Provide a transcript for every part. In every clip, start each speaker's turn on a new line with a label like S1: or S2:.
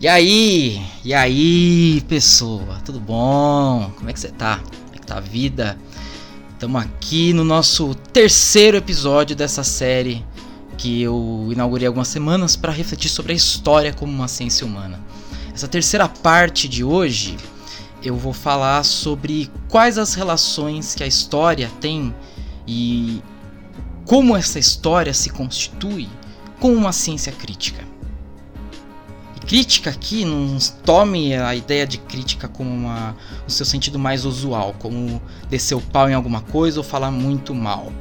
S1: E aí? E aí, pessoa? Tudo bom? Como é que você tá? Como é que tá a vida? Estamos aqui no nosso terceiro episódio dessa série que eu inaugurei algumas semanas para refletir sobre a história como uma ciência humana. Essa terceira parte de hoje eu vou falar sobre quais as relações que a história tem e como essa história se constitui como uma ciência crítica crítica aqui não tome a ideia de crítica como uma, o seu sentido mais usual, como descer o pau em alguma coisa ou falar muito mal.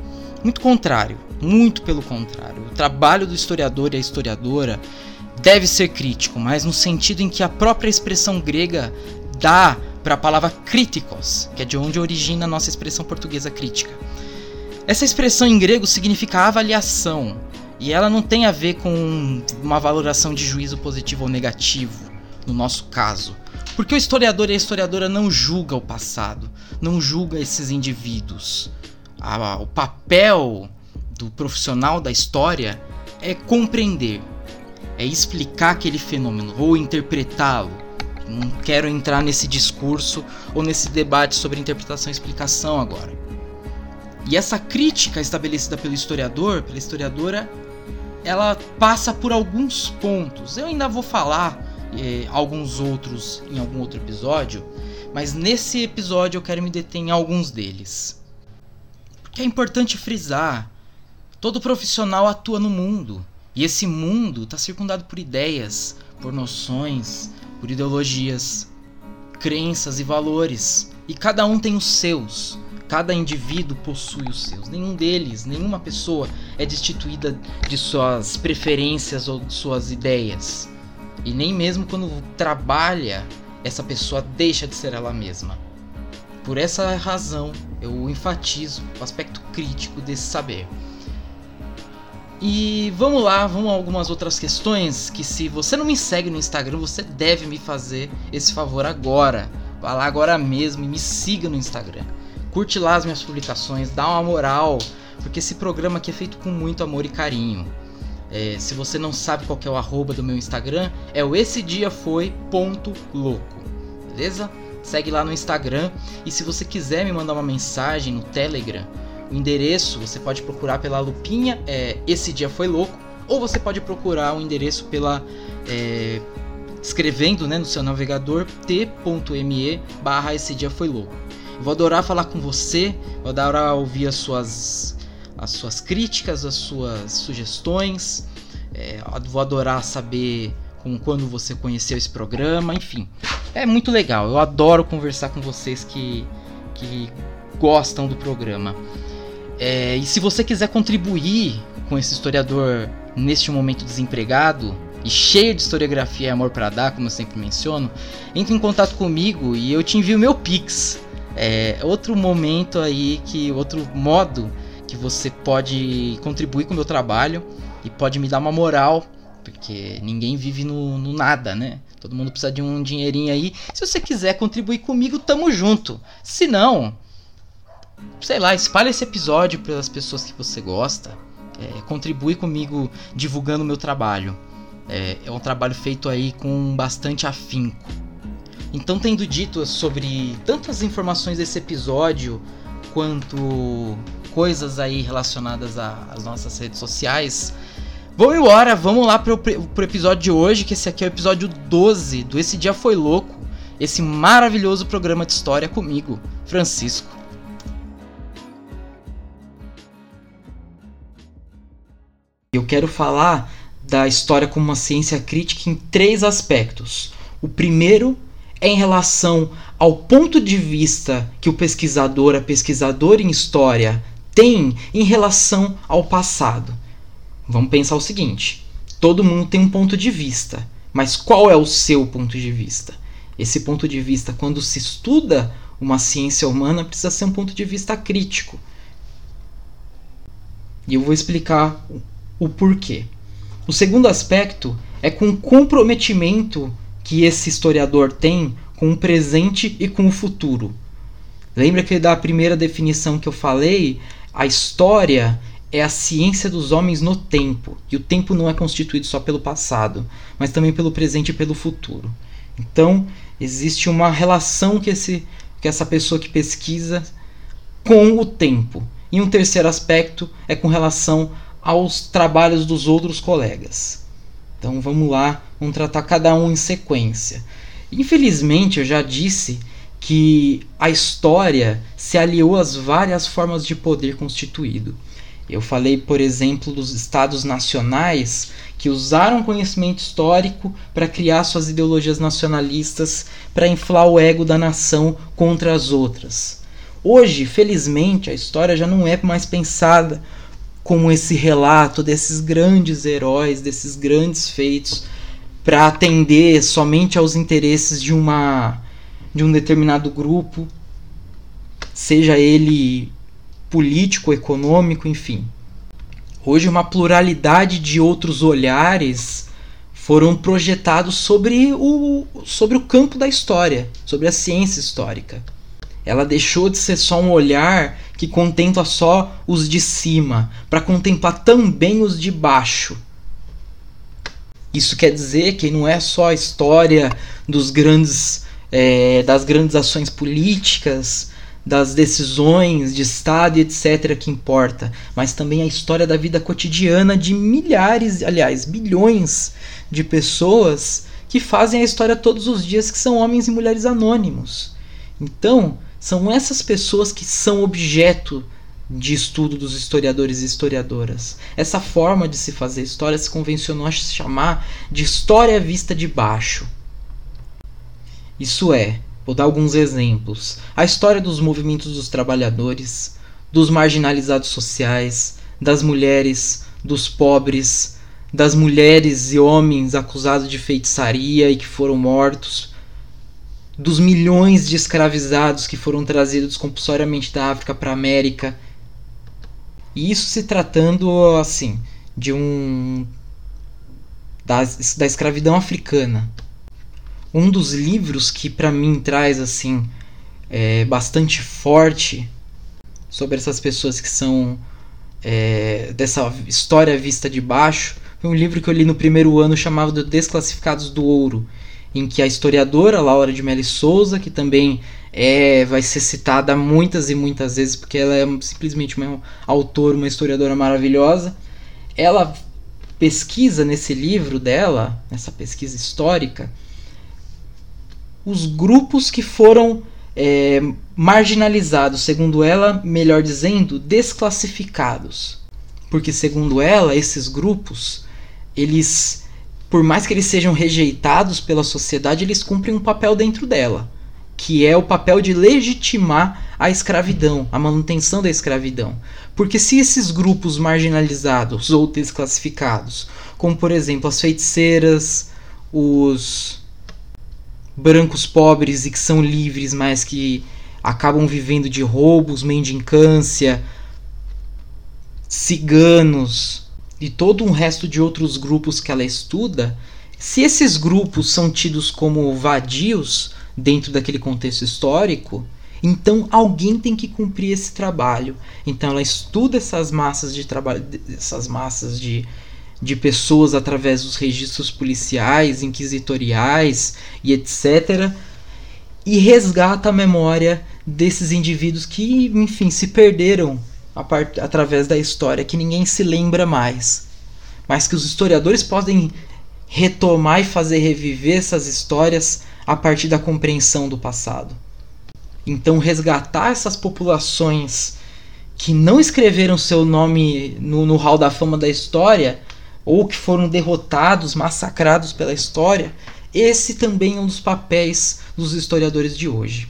S1: Muito contrário, muito pelo contrário. O trabalho do historiador e a historiadora deve ser crítico, mas no sentido em que a própria expressão grega dá para a palavra críticos, que é de onde origina a nossa expressão portuguesa crítica. Essa expressão em grego significa avaliação, e ela não tem a ver com uma valoração de juízo positivo ou negativo, no nosso caso. Porque o historiador e a historiadora não julga o passado, não julga esses indivíduos. o papel do profissional da história é compreender, é explicar aquele fenômeno ou interpretá-lo. Não quero entrar nesse discurso ou nesse debate sobre interpretação e explicação agora. E essa crítica estabelecida pelo historiador, pela historiadora, ela passa por alguns pontos. Eu ainda vou falar eh, alguns outros em algum outro episódio, mas nesse episódio eu quero me deter em alguns deles. Porque é importante frisar: todo profissional atua no mundo, e esse mundo está circundado por ideias, por noções, por ideologias, crenças e valores, e cada um tem os seus. Cada indivíduo possui os seus. Nenhum deles, nenhuma pessoa é destituída de suas preferências ou de suas ideias. E nem mesmo quando trabalha, essa pessoa deixa de ser ela mesma. Por essa razão, eu enfatizo o aspecto crítico desse saber. E vamos lá, vamos a algumas outras questões que se você não me segue no Instagram, você deve me fazer esse favor agora. Vá lá agora mesmo e me siga no Instagram curte lá as minhas publicações, dá uma moral, porque esse programa aqui é feito com muito amor e carinho. É, se você não sabe qual é o arroba do meu Instagram, é o esse dia foi ponto louco, beleza? Segue lá no Instagram e se você quiser me mandar uma mensagem no Telegram, o endereço você pode procurar pela lupinha, é esse dia foi louco, ou você pode procurar o endereço pela é, escrevendo né, no seu navegador t.me barra esse dia foi louco. Vou adorar falar com você, vou adorar ouvir as suas, as suas críticas, as suas sugestões. É, vou adorar saber quando você conheceu esse programa, enfim. É muito legal. Eu adoro conversar com vocês que, que gostam do programa. É, e se você quiser contribuir com esse historiador neste momento desempregado e cheio de historiografia e amor para dar, como eu sempre menciono, entre em contato comigo e eu te envio meu Pix é outro momento aí que outro modo que você pode contribuir com o meu trabalho e pode me dar uma moral, porque ninguém vive no, no nada, né? Todo mundo precisa de um dinheirinho aí. Se você quiser contribuir comigo, tamo junto. Se não, sei lá, espalha esse episódio para as pessoas que você gosta. É, contribui comigo divulgando o meu trabalho. É, é um trabalho feito aí com bastante afinco. Então, tendo dito sobre tantas informações desse episódio, quanto coisas aí relacionadas às nossas redes sociais, vamos embora, vamos lá pro, pro episódio de hoje, que esse aqui é o episódio 12 do Esse Dia Foi Louco, esse maravilhoso programa de história comigo, Francisco. Eu quero falar da história como uma ciência crítica em três aspectos. O primeiro em relação ao ponto de vista que o pesquisador, a pesquisadora em história tem em relação ao passado. Vamos pensar o seguinte: todo mundo tem um ponto de vista, mas qual é o seu ponto de vista? Esse ponto de vista, quando se estuda uma ciência humana, precisa ser um ponto de vista crítico. E eu vou explicar o porquê. O segundo aspecto é com comprometimento que esse historiador tem com o presente e com o futuro. Lembra que da primeira definição que eu falei, a história é a ciência dos homens no tempo, e o tempo não é constituído só pelo passado, mas também pelo presente e pelo futuro. Então, existe uma relação que, esse, que essa pessoa que pesquisa com o tempo. E um terceiro aspecto é com relação aos trabalhos dos outros colegas. Então vamos lá, vamos tratar cada um em sequência. Infelizmente, eu já disse que a história se aliou às várias formas de poder constituído. Eu falei, por exemplo, dos estados nacionais que usaram conhecimento histórico para criar suas ideologias nacionalistas para inflar o ego da nação contra as outras. Hoje, felizmente, a história já não é mais pensada como esse relato desses grandes heróis, desses grandes feitos, para atender somente aos interesses de uma de um determinado grupo, seja ele político, econômico, enfim. Hoje uma pluralidade de outros olhares foram projetados sobre o, sobre o campo da história, sobre a ciência histórica. Ela deixou de ser só um olhar que contempla só os de cima, para contemplar também os de baixo. Isso quer dizer que não é só a história dos grandes, é, das grandes ações políticas, das decisões de Estado etc. que importa, mas também a história da vida cotidiana de milhares, aliás, bilhões de pessoas que fazem a história todos os dias, que são homens e mulheres anônimos. Então, são essas pessoas que são objeto de estudo dos historiadores e historiadoras. Essa forma de se fazer história se convencionou a chamar de história vista de baixo. Isso é, vou dar alguns exemplos: a história dos movimentos dos trabalhadores, dos marginalizados sociais, das mulheres, dos pobres, das mulheres e homens acusados de feitiçaria e que foram mortos, dos milhões de escravizados que foram trazidos compulsoriamente da África para a América. E isso se tratando assim de um da, da escravidão africana. Um dos livros que para mim traz assim é, bastante forte sobre essas pessoas que são é, dessa história vista de baixo foi um livro que eu li no primeiro ano chamado Desclassificados do Ouro em que a historiadora Laura de Melli Souza, que também é, vai ser citada muitas e muitas vezes, porque ela é simplesmente uma autora, uma historiadora maravilhosa, ela pesquisa nesse livro dela, nessa pesquisa histórica, os grupos que foram é, marginalizados, segundo ela, melhor dizendo, desclassificados. Porque, segundo ela, esses grupos, eles por mais que eles sejam rejeitados pela sociedade, eles cumprem um papel dentro dela, que é o papel de legitimar a escravidão, a manutenção da escravidão. Porque se esses grupos marginalizados ou desclassificados, como por exemplo as feiticeiras, os brancos pobres e que são livres, mas que acabam vivendo de roubos, mendicância, ciganos, e todo um resto de outros grupos que ela estuda, se esses grupos são tidos como vadios dentro daquele contexto histórico, então alguém tem que cumprir esse trabalho. Então ela estuda essas massas de trabalho, essas massas de, de pessoas através dos registros policiais, inquisitoriais e etc. E resgata a memória desses indivíduos que, enfim, se perderam part... através da história que ninguém se lembra mais, mas que os historiadores podem retomar e fazer reviver essas histórias a partir da compreensão do passado. Então, resgatar essas populações que não escreveram seu nome no, no hall da fama da história ou que foram derrotados, massacrados pela história, esse também é um dos papéis dos historiadores de hoje.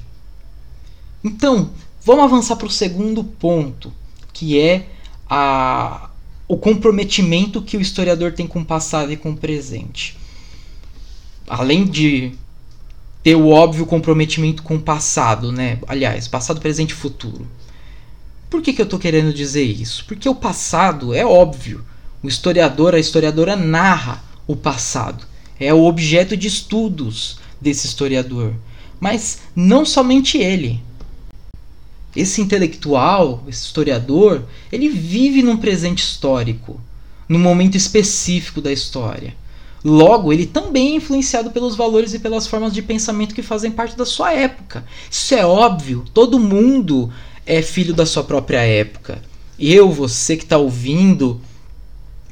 S1: Então, vamos avançar para o segundo ponto, que é a, o comprometimento que o historiador tem com o passado e com o presente. Além de ter o óbvio comprometimento com o passado, né? Aliás, passado, presente e futuro. Por que, que eu estou querendo dizer isso? Porque o passado é óbvio. O historiador, a historiadora narra o passado. É o objeto de estudos desse historiador. Mas não somente ele. esse intelectual, esse historiador, ele vive num presente histórico, num momento específico da história. Logo, ele também é influenciado pelos valores e pelas formas de pensamento que fazem parte da sua época. Isso é óbvio, todo mundo é filho da sua própria época. Eu, você que está ouvindo,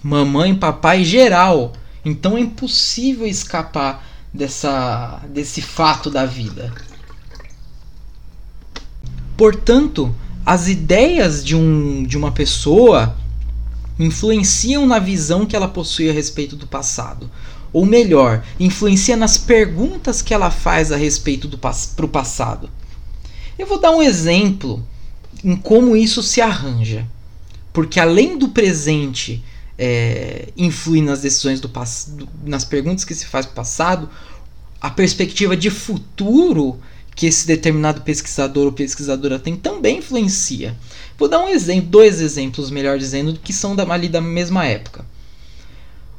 S1: mamãe, papai, geral. Então é impossível escapar dessa, desse fato da vida. Portanto, as ideias de, um, de uma pessoa influenciam na visão que ela possui a respeito do passado. Ou melhor, influencia nas perguntas que ela faz a respeito do passado. Eu vou dar um exemplo em como isso se arranja. Porque além do presente é, influir nas decisões do passado, nas perguntas que se faz para o passado, a perspectiva de futuro que esse determinado pesquisador ou pesquisadora tem também influencia. Vou dar um exemplo, dois exemplos, melhor dizendo, que são da, ali da mesma época.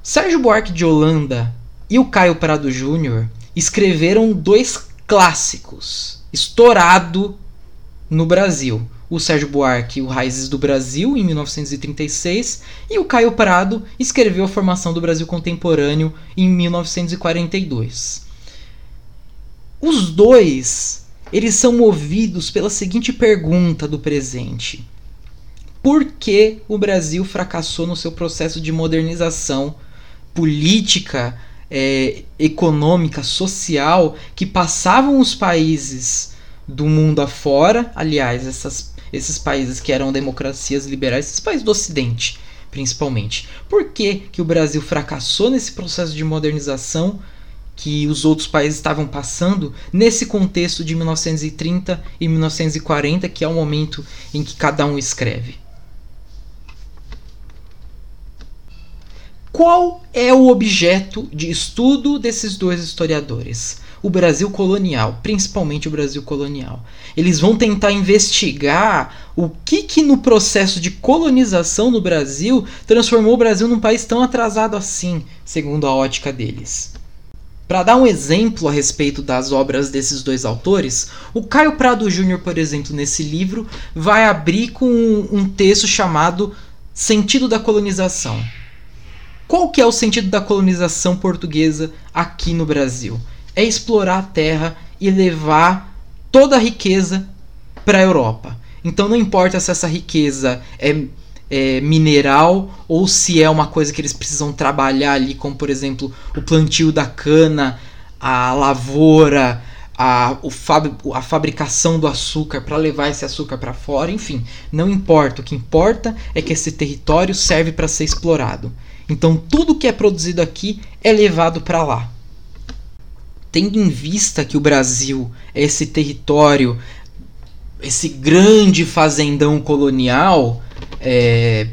S1: Sérgio Buarque de Holanda e o Caio Prado Júnior escreveram dois clássicos, estourado no Brasil. O Sérgio Buarque, O Raízes do Brasil, em 1936, e o Caio Prado escreveu A Formação do Brasil Contemporâneo, em 1942. Os dois, eles são movidos pela seguinte pergunta do presente: Por que o Brasil fracassou no seu processo de modernização política, é, econômica, social que passavam os países do mundo afora, aliás, essas, esses países que eram democracias liberais, esses países do Ocidente, principalmente. Por que, que o Brasil fracassou nesse processo de modernização? Que os outros países estavam passando nesse contexto de 1930 e 1940, que é o momento em que cada um escreve. Qual é o objeto de estudo desses dois historiadores? O Brasil colonial, principalmente o Brasil colonial. Eles vão tentar investigar o que, que no processo de colonização no Brasil transformou o Brasil num país tão atrasado assim, segundo a ótica deles. Para dar um exemplo a respeito das obras desses dois autores, o Caio Prado Júnior, por exemplo, nesse livro, vai abrir com um texto chamado Sentido da Colonização. Qual que é o sentido da colonização portuguesa aqui no Brasil? É explorar a terra e levar toda a riqueza para a Europa. Então não importa se essa riqueza é é, mineral ou se é uma coisa que eles precisam trabalhar ali, como por exemplo o plantio da cana, a lavoura, a, o fab, a fabricação do açúcar para levar esse açúcar para fora, enfim, não importa. O que importa é que esse território serve para ser explorado. Então tudo que é produzido aqui é levado para lá. Tendo em vista que o Brasil é esse território, esse grande fazendão colonial, é,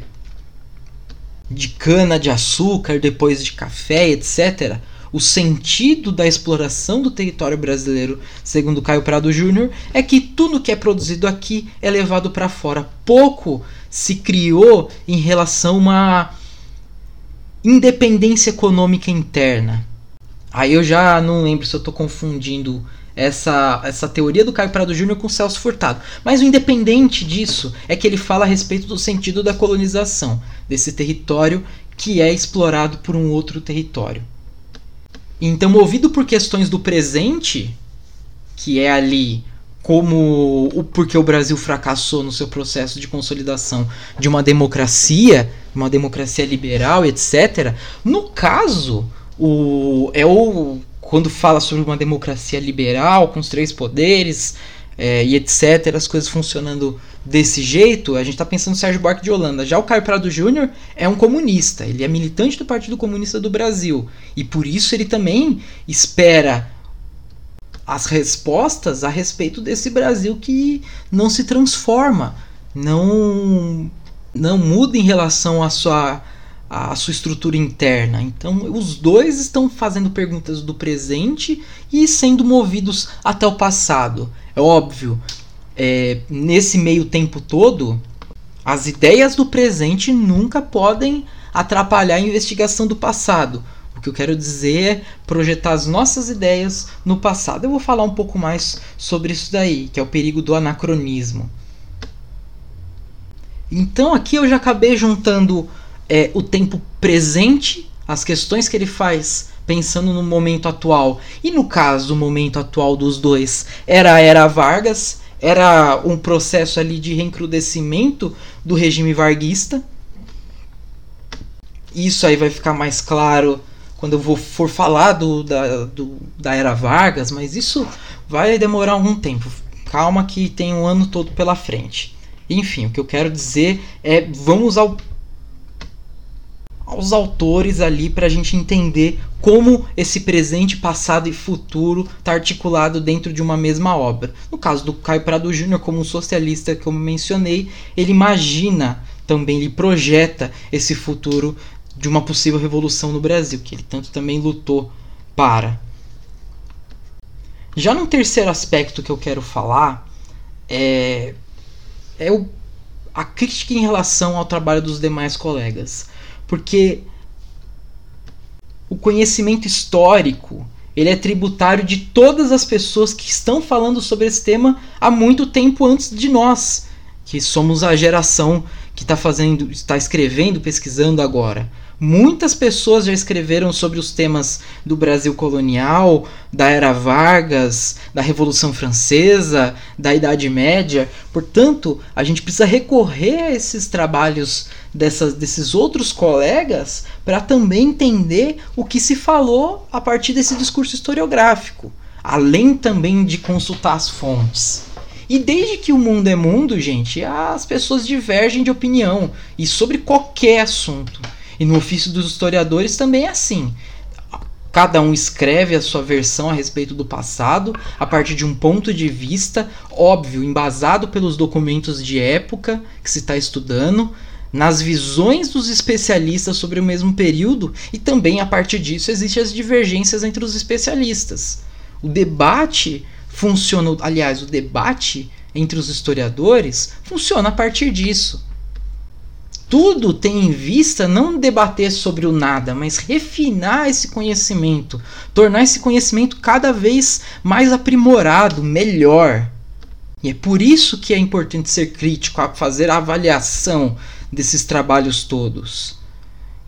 S1: de cana de açúcar, depois de café, etc. O sentido da exploração do território brasileiro, segundo Caio Prado Júnior, é que tudo que é produzido aqui é levado para fora. Pouco se criou em relação a uma independência econômica interna. Aí eu já não lembro se eu estou confundindo essa, essa teoria do Caio Prado Júnior com Celso Furtado. Mas o independente disso é que ele fala a respeito do sentido da colonização, desse território que é explorado por um outro território. Então, movido por questões do presente, que é ali como o porque o Brasil fracassou no seu processo de consolidação de uma democracia, uma democracia liberal, etc. No caso, o é o quando fala sobre uma democracia liberal, com os três poderes é, e etc., as coisas funcionando desse jeito, a gente está pensando no Sérgio Buarque de Holanda. Já o Caio Prado Júnior é um comunista, ele é militante do Partido Comunista do Brasil. E por isso ele também espera as respostas a respeito desse Brasil que não se transforma, não, não muda em relação à sua a sua estrutura interna. Então, os dois estão fazendo perguntas do presente e sendo movidos até o passado. É óbvio, é, nesse meio tempo todo, as ideias do presente nunca podem atrapalhar a investigação do passado. O que eu quero dizer é projetar as nossas ideias no passado. Eu vou falar um pouco mais sobre isso daí, que é o perigo do anacronismo. Então aqui eu já acabei juntando é, o tempo presente, as questões que ele faz pensando no momento atual. E no caso, o momento atual dos dois era a Era Vargas, era um processo ali de recrudescimento do regime varguista. Isso aí vai ficar mais claro quando eu vou, for falar do, da, do, da Era Vargas, mas isso vai demorar algum tempo. Calma que tem um ano todo pela frente. Enfim, o que eu quero dizer é vamos ao aos autores ali para a gente entender como esse presente, passado e futuro está articulado dentro de uma mesma obra. No caso do Caio Prado Júnior, como um socialista que eu mencionei, ele imagina também, ele projeta esse futuro de uma possível revolução no Brasil, que ele tanto também lutou para. Já no terceiro aspecto que eu quero falar é, é o, a crítica em relação ao trabalho dos demais colegas porque o conhecimento histórico ele é tributário de todas as pessoas que estão falando sobre esse tema há muito tempo antes de nós, que somos a geração que está fazendo, está escrevendo, pesquisando agora. Muitas pessoas já escreveram sobre os temas do Brasil colonial, da Era Vargas, da Revolução Francesa, da Idade Média. Portanto, a gente precisa recorrer a esses trabalhos dessas, desses outros colegas para também entender o que se falou a partir desse discurso historiográfico, além também de consultar as fontes. E desde que o mundo é mundo, gente, as pessoas divergem de opinião e sobre qualquer assunto. E no ofício dos historiadores também é assim. Cada um escreve a sua versão a respeito do passado a partir de um ponto de vista óbvio, embasado pelos documentos de época que se está estudando, nas visões dos especialistas sobre o mesmo período e também a partir disso existem as divergências entre os especialistas. O debate funciona, aliás, o debate entre os historiadores funciona a partir disso tudo tem em vista não debater sobre o nada, mas refinar esse conhecimento, tornar esse conhecimento cada vez mais aprimorado, melhor. E é por isso que é importante ser crítico, a fazer a avaliação desses trabalhos todos.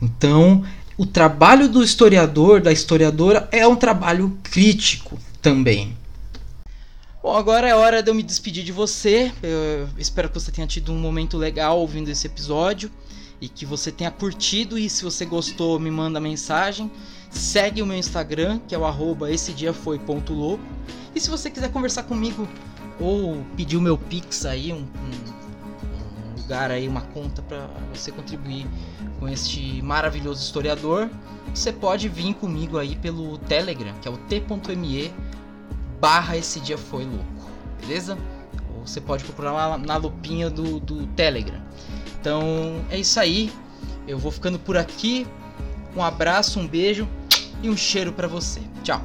S1: Então, o trabalho do historiador, da historiadora, é um trabalho crítico também. Bom, agora é hora de eu me despedir de você. Eu espero que você tenha tido um momento legal ouvindo esse episódio e que você tenha curtido. E se você gostou, me manda mensagem. Segue o meu Instagram, que é o arroba. E se você quiser conversar comigo ou pedir o meu Pix aí, um, um, um lugar aí, uma conta para você contribuir com este maravilhoso historiador, você pode vir comigo aí pelo Telegram, que é o t.me barra esse dia foi louco, beleza? Ou você pode procurar lá na lupinha do, do Telegram. Então é isso aí. Eu vou ficando por aqui. Um abraço, um beijo e um cheiro para você. Tchau.